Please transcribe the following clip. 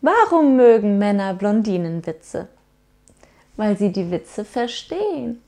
Warum mögen Männer Blondinenwitze? Weil sie die Witze verstehen.